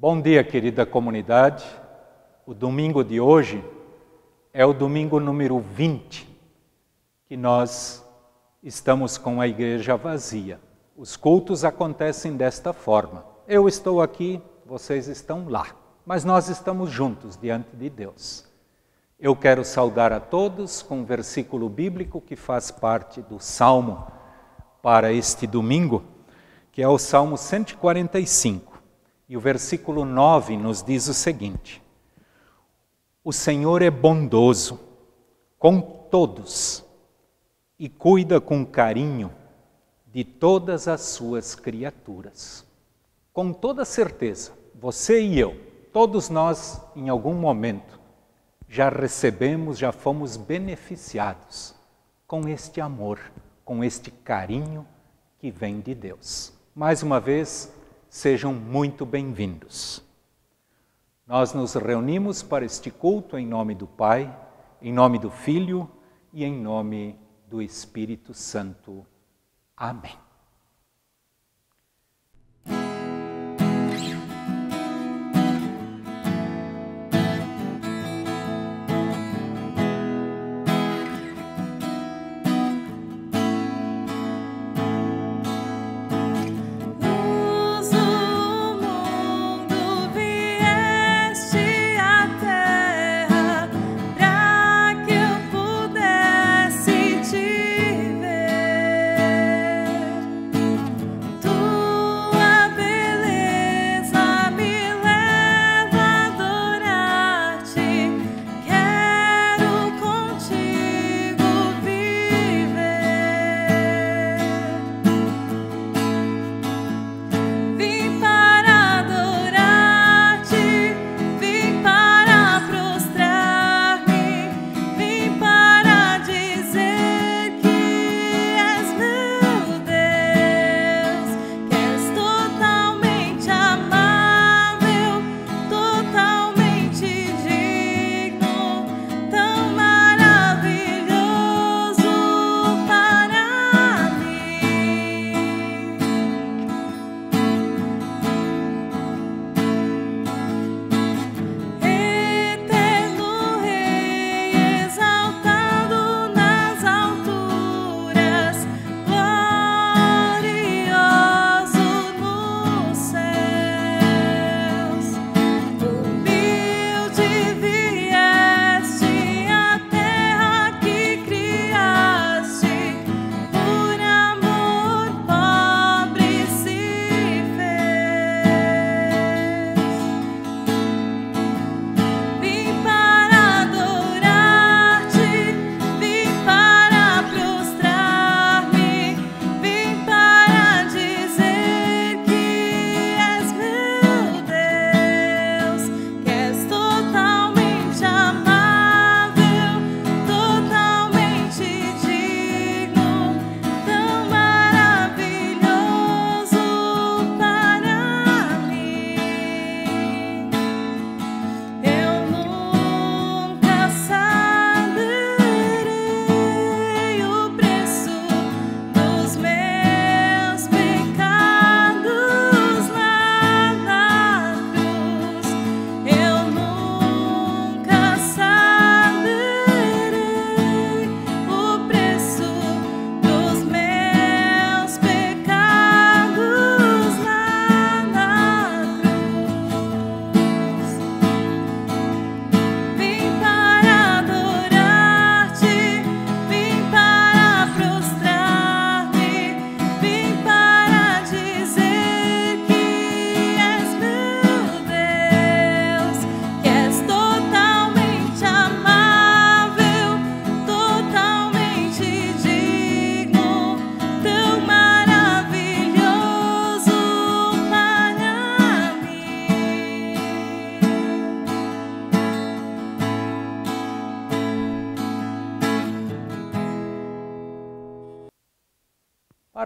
Bom dia, querida comunidade. O domingo de hoje é o domingo número 20 que nós estamos com a igreja vazia. Os cultos acontecem desta forma. Eu estou aqui, vocês estão lá, mas nós estamos juntos diante de Deus. Eu quero saudar a todos com um versículo bíblico que faz parte do salmo para este domingo, que é o Salmo 145. E o versículo 9 nos diz o seguinte: O Senhor é bondoso com todos e cuida com carinho de todas as suas criaturas. Com toda certeza, você e eu, todos nós, em algum momento, já recebemos, já fomos beneficiados com este amor, com este carinho que vem de Deus. Mais uma vez, sejam muito bem-vindos. Nós nos reunimos para este culto em nome do Pai, em nome do Filho e em nome do Espírito Santo. Amém.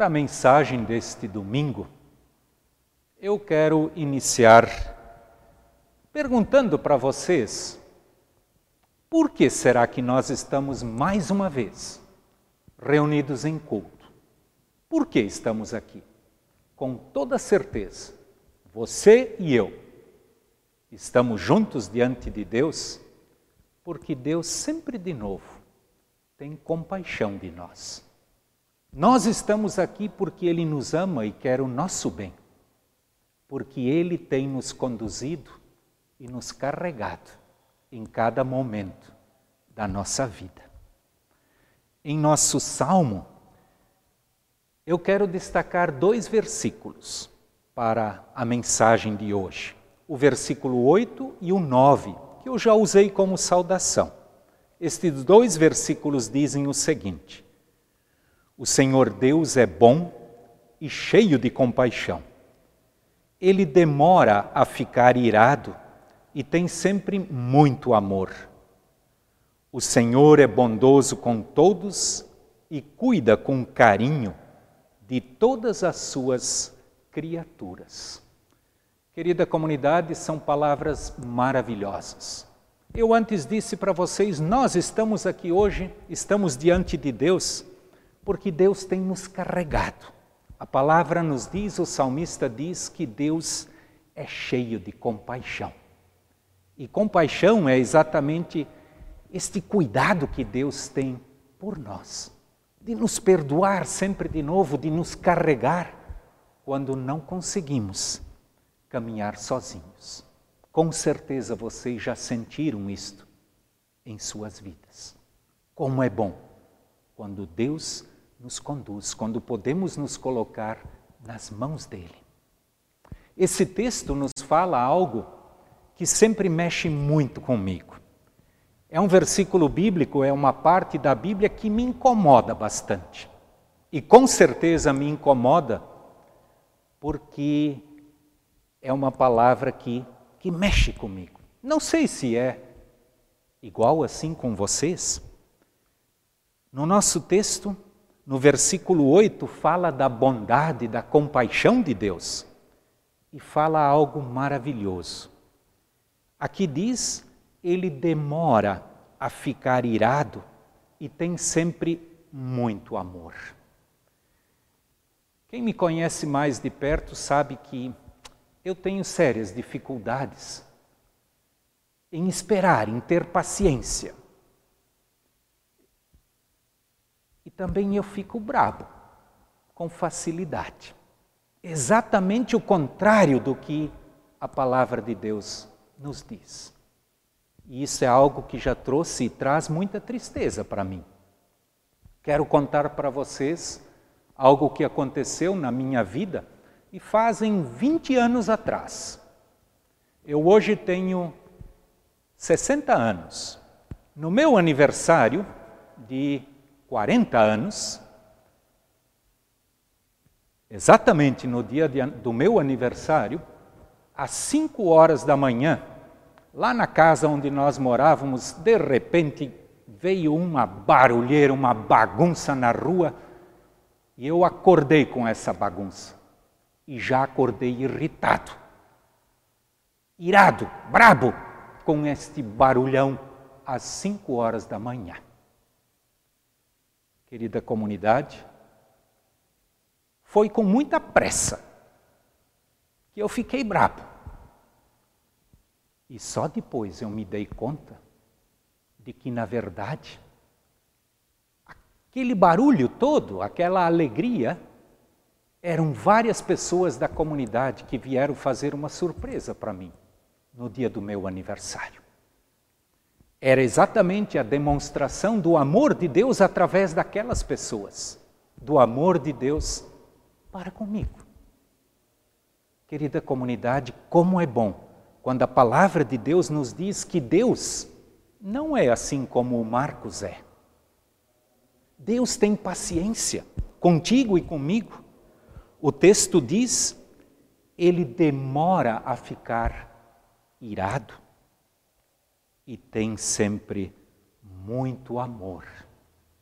Para a mensagem deste domingo, eu quero iniciar perguntando para vocês: por que será que nós estamos mais uma vez reunidos em culto? Por que estamos aqui? Com toda certeza, você e eu estamos juntos diante de Deus porque Deus sempre de novo tem compaixão de nós. Nós estamos aqui porque Ele nos ama e quer o nosso bem, porque Ele tem nos conduzido e nos carregado em cada momento da nossa vida. Em nosso salmo, eu quero destacar dois versículos para a mensagem de hoje: o versículo 8 e o 9, que eu já usei como saudação. Estes dois versículos dizem o seguinte: o Senhor Deus é bom e cheio de compaixão. Ele demora a ficar irado e tem sempre muito amor. O Senhor é bondoso com todos e cuida com carinho de todas as suas criaturas. Querida comunidade, são palavras maravilhosas. Eu antes disse para vocês, nós estamos aqui hoje, estamos diante de Deus porque Deus tem nos carregado. A palavra nos diz, o salmista diz que Deus é cheio de compaixão. E compaixão é exatamente este cuidado que Deus tem por nós, de nos perdoar sempre de novo, de nos carregar quando não conseguimos caminhar sozinhos. Com certeza vocês já sentiram isto em suas vidas. Como é bom quando Deus nos conduz, quando podemos nos colocar nas mãos dele. Esse texto nos fala algo que sempre mexe muito comigo. É um versículo bíblico, é uma parte da Bíblia que me incomoda bastante. E com certeza me incomoda porque é uma palavra que, que mexe comigo. Não sei se é igual assim com vocês. No nosso texto, no versículo 8, fala da bondade, da compaixão de Deus e fala algo maravilhoso. Aqui diz: ele demora a ficar irado e tem sempre muito amor. Quem me conhece mais de perto sabe que eu tenho sérias dificuldades em esperar, em ter paciência. E também eu fico bravo, com facilidade. Exatamente o contrário do que a palavra de Deus nos diz. E isso é algo que já trouxe e traz muita tristeza para mim. Quero contar para vocês algo que aconteceu na minha vida e fazem 20 anos atrás. Eu hoje tenho 60 anos. No meu aniversário de 40 anos, exatamente no dia de, do meu aniversário, às 5 horas da manhã, lá na casa onde nós morávamos, de repente veio uma barulheira, uma bagunça na rua, e eu acordei com essa bagunça. E já acordei irritado, irado, brabo com este barulhão às 5 horas da manhã querida comunidade, foi com muita pressa que eu fiquei bravo. E só depois eu me dei conta de que, na verdade, aquele barulho todo, aquela alegria, eram várias pessoas da comunidade que vieram fazer uma surpresa para mim no dia do meu aniversário era exatamente a demonstração do amor de Deus através daquelas pessoas, do amor de Deus para comigo. Querida comunidade, como é bom quando a palavra de Deus nos diz que Deus não é assim como o Marcos é. Deus tem paciência contigo e comigo. O texto diz, ele demora a ficar irado e tem sempre muito amor.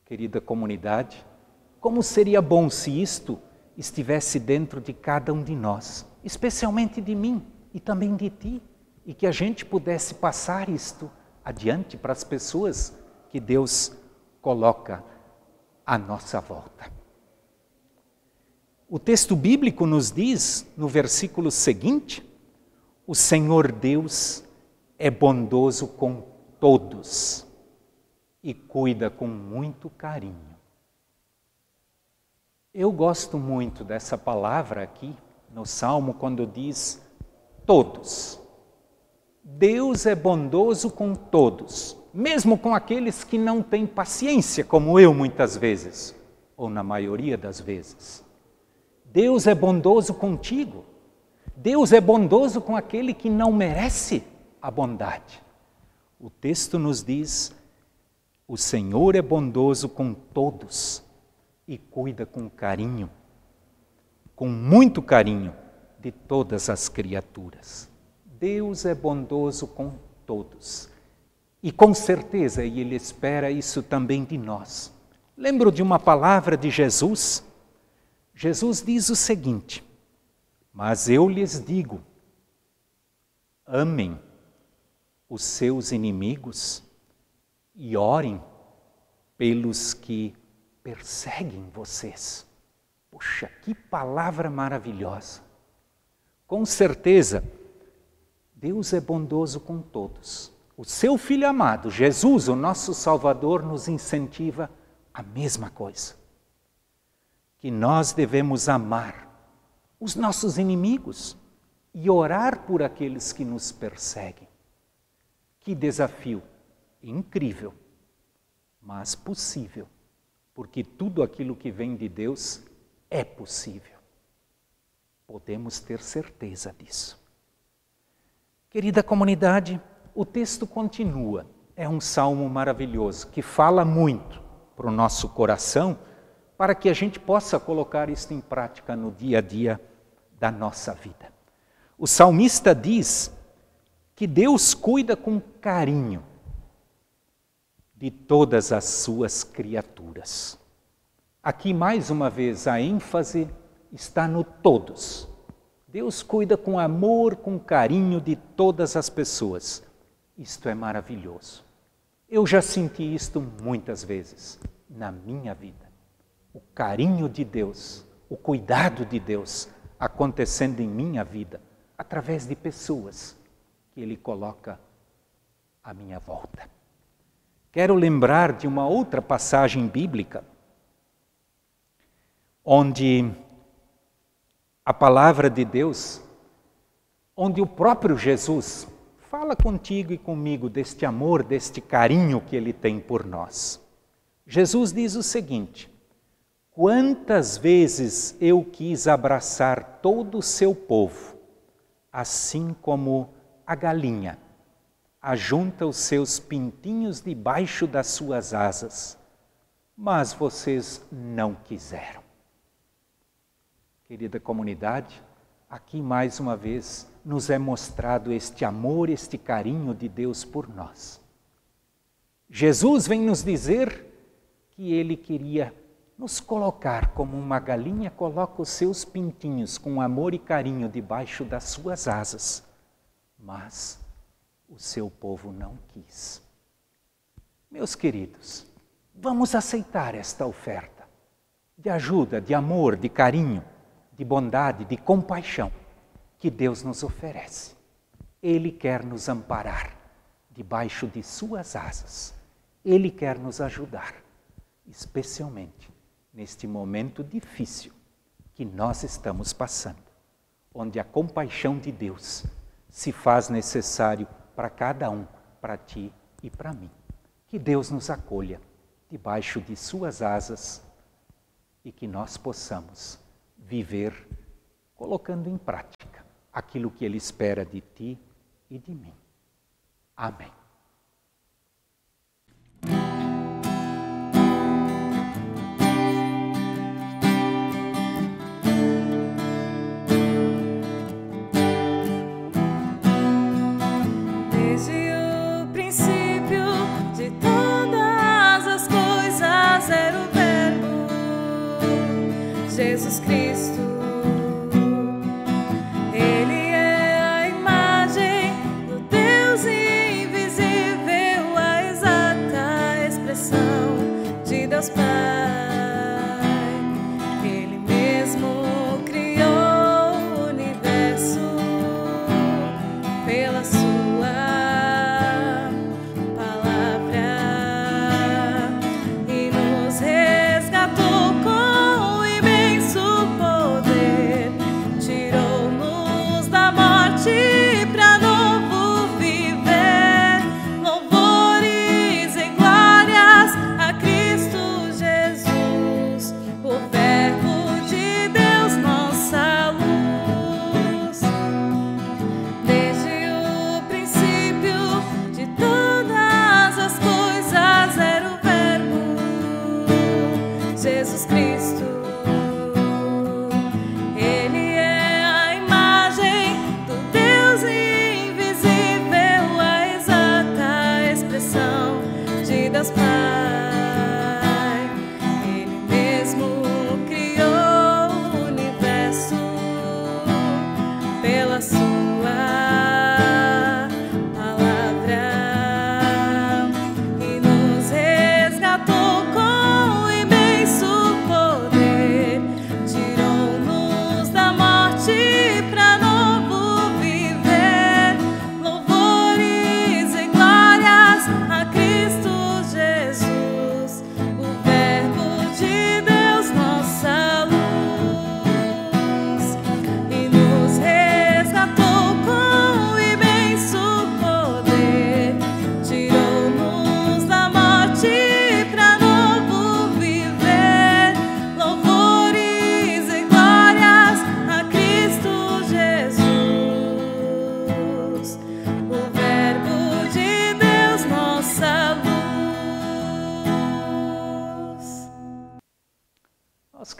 Querida comunidade, Como seria bom se isto estivesse dentro de cada um de nós, especialmente de mim e também de ti, e que a gente pudesse passar isto adiante para as pessoas que Deus coloca à nossa volta. O texto bíblico nos diz, no versículo seguinte, o Senhor Deus é bondoso com todos e cuida com muito carinho. Eu gosto muito dessa palavra aqui no Salmo quando diz todos. Deus é bondoso com todos, mesmo com aqueles que não têm paciência, como eu muitas vezes, ou na maioria das vezes. Deus é bondoso contigo. Deus é bondoso com aquele que não merece a bondade. O texto nos diz: o Senhor é bondoso com todos e cuida com carinho, com muito carinho, de todas as criaturas. Deus é bondoso com todos. E com certeza Ele espera isso também de nós. Lembro de uma palavra de Jesus Jesus diz o seguinte: Mas eu lhes digo, amem os seus inimigos e orem pelos que perseguem vocês. Puxa, que palavra maravilhosa! Com certeza, Deus é bondoso com todos. O seu Filho amado, Jesus, o nosso Salvador, nos incentiva a mesma coisa que nós devemos amar os nossos inimigos e orar por aqueles que nos perseguem. Que desafio incrível, mas possível, porque tudo aquilo que vem de Deus é possível. Podemos ter certeza disso. Querida comunidade, o texto continua. É um salmo maravilhoso que fala muito para o nosso coração para que a gente possa colocar isso em prática no dia a dia da nossa vida. O salmista diz que Deus cuida com carinho de todas as suas criaturas. Aqui, mais uma vez, a ênfase está no todos. Deus cuida com amor, com carinho de todas as pessoas. Isto é maravilhoso. Eu já senti isto muitas vezes na minha vida o carinho de Deus, o cuidado de Deus acontecendo em minha vida através de pessoas que Ele coloca à minha volta. Quero lembrar de uma outra passagem bíblica onde a palavra de Deus, onde o próprio Jesus fala contigo e comigo deste amor, deste carinho que Ele tem por nós. Jesus diz o seguinte: Quantas vezes eu quis abraçar todo o seu povo, assim como a galinha ajunta os seus pintinhos debaixo das suas asas, mas vocês não quiseram. Querida comunidade, aqui mais uma vez nos é mostrado este amor, este carinho de Deus por nós. Jesus vem nos dizer que ele queria nos colocar como uma galinha coloca os seus pintinhos com amor e carinho debaixo das suas asas. Mas o seu povo não quis. Meus queridos, vamos aceitar esta oferta de ajuda, de amor, de carinho, de bondade, de compaixão que Deus nos oferece. Ele quer nos amparar debaixo de suas asas. Ele quer nos ajudar, especialmente neste momento difícil que nós estamos passando, onde a compaixão de Deus se faz necessário para cada um, para ti e para mim. Que Deus nos acolha debaixo de Suas asas e que nós possamos viver colocando em prática aquilo que Ele espera de ti e de mim. Amém. Jesus Cristo.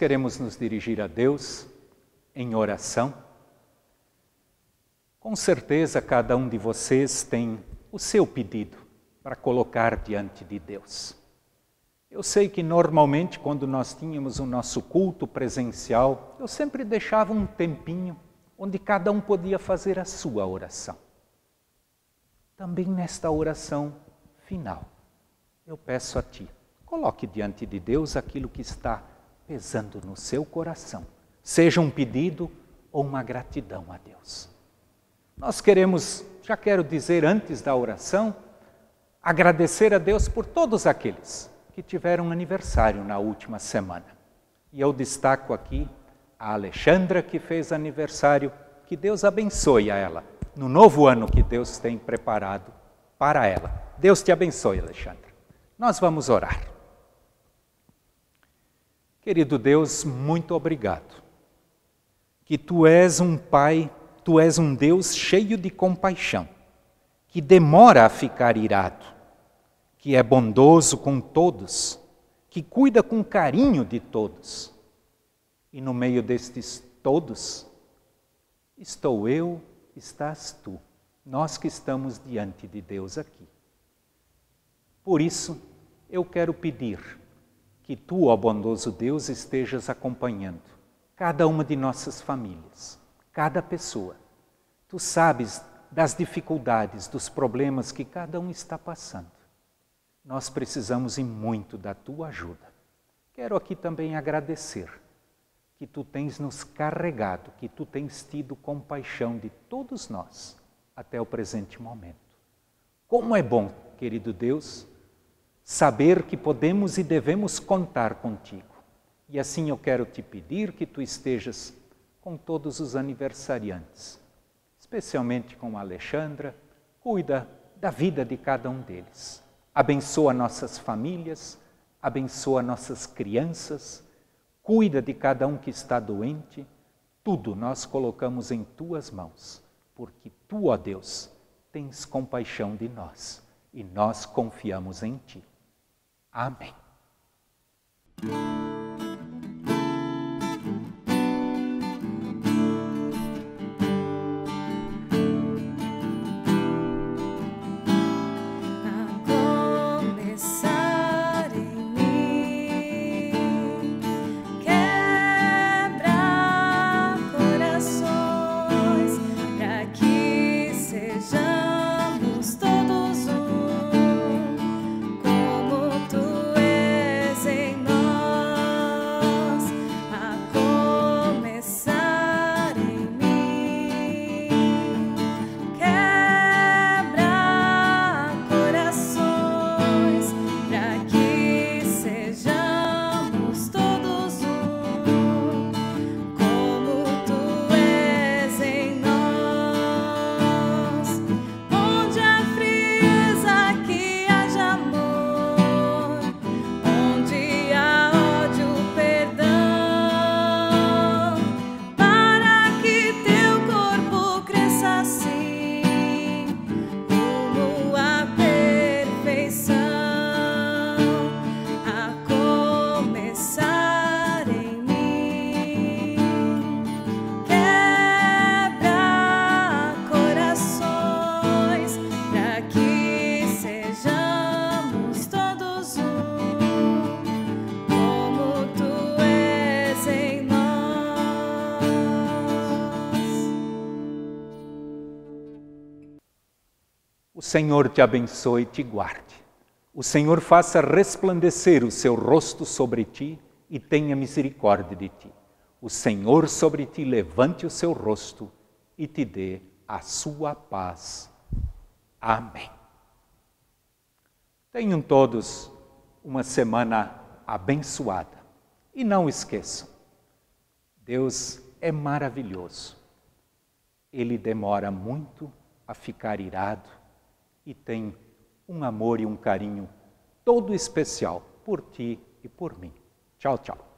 Queremos nos dirigir a Deus em oração. Com certeza, cada um de vocês tem o seu pedido para colocar diante de Deus. Eu sei que normalmente, quando nós tínhamos o nosso culto presencial, eu sempre deixava um tempinho onde cada um podia fazer a sua oração. Também nesta oração final, eu peço a Ti, coloque diante de Deus aquilo que está pesando no seu coração, seja um pedido ou uma gratidão a Deus. Nós queremos, já quero dizer antes da oração, agradecer a Deus por todos aqueles que tiveram aniversário na última semana. E eu destaco aqui a Alexandra, que fez aniversário, que Deus abençoe a ela no novo ano que Deus tem preparado para ela. Deus te abençoe, Alexandra. Nós vamos orar. Querido Deus, muito obrigado. Que tu és um Pai, tu és um Deus cheio de compaixão, que demora a ficar irado, que é bondoso com todos, que cuida com carinho de todos. E no meio destes todos, estou eu, estás tu, nós que estamos diante de Deus aqui. Por isso, eu quero pedir que tu, ó bondoso Deus, estejas acompanhando cada uma de nossas famílias, cada pessoa. Tu sabes das dificuldades, dos problemas que cada um está passando. Nós precisamos e muito da tua ajuda. Quero aqui também agradecer que tu tens nos carregado, que tu tens tido compaixão de todos nós até o presente momento. Como é bom, querido Deus, saber que podemos e devemos contar contigo. E assim eu quero te pedir que tu estejas com todos os aniversariantes, especialmente com a Alexandra, cuida da vida de cada um deles. Abençoa nossas famílias, abençoa nossas crianças, cuida de cada um que está doente. Tudo nós colocamos em tuas mãos, porque tu, ó Deus, tens compaixão de nós e nós confiamos em ti. Amém. Senhor te abençoe e te guarde. O Senhor faça resplandecer o seu rosto sobre ti e tenha misericórdia de ti. O Senhor sobre ti levante o seu rosto e te dê a sua paz. Amém. Tenham todos uma semana abençoada. E não esqueçam, Deus é maravilhoso. Ele demora muito a ficar irado e tem um amor e um carinho todo especial por ti e por mim. Tchau, tchau.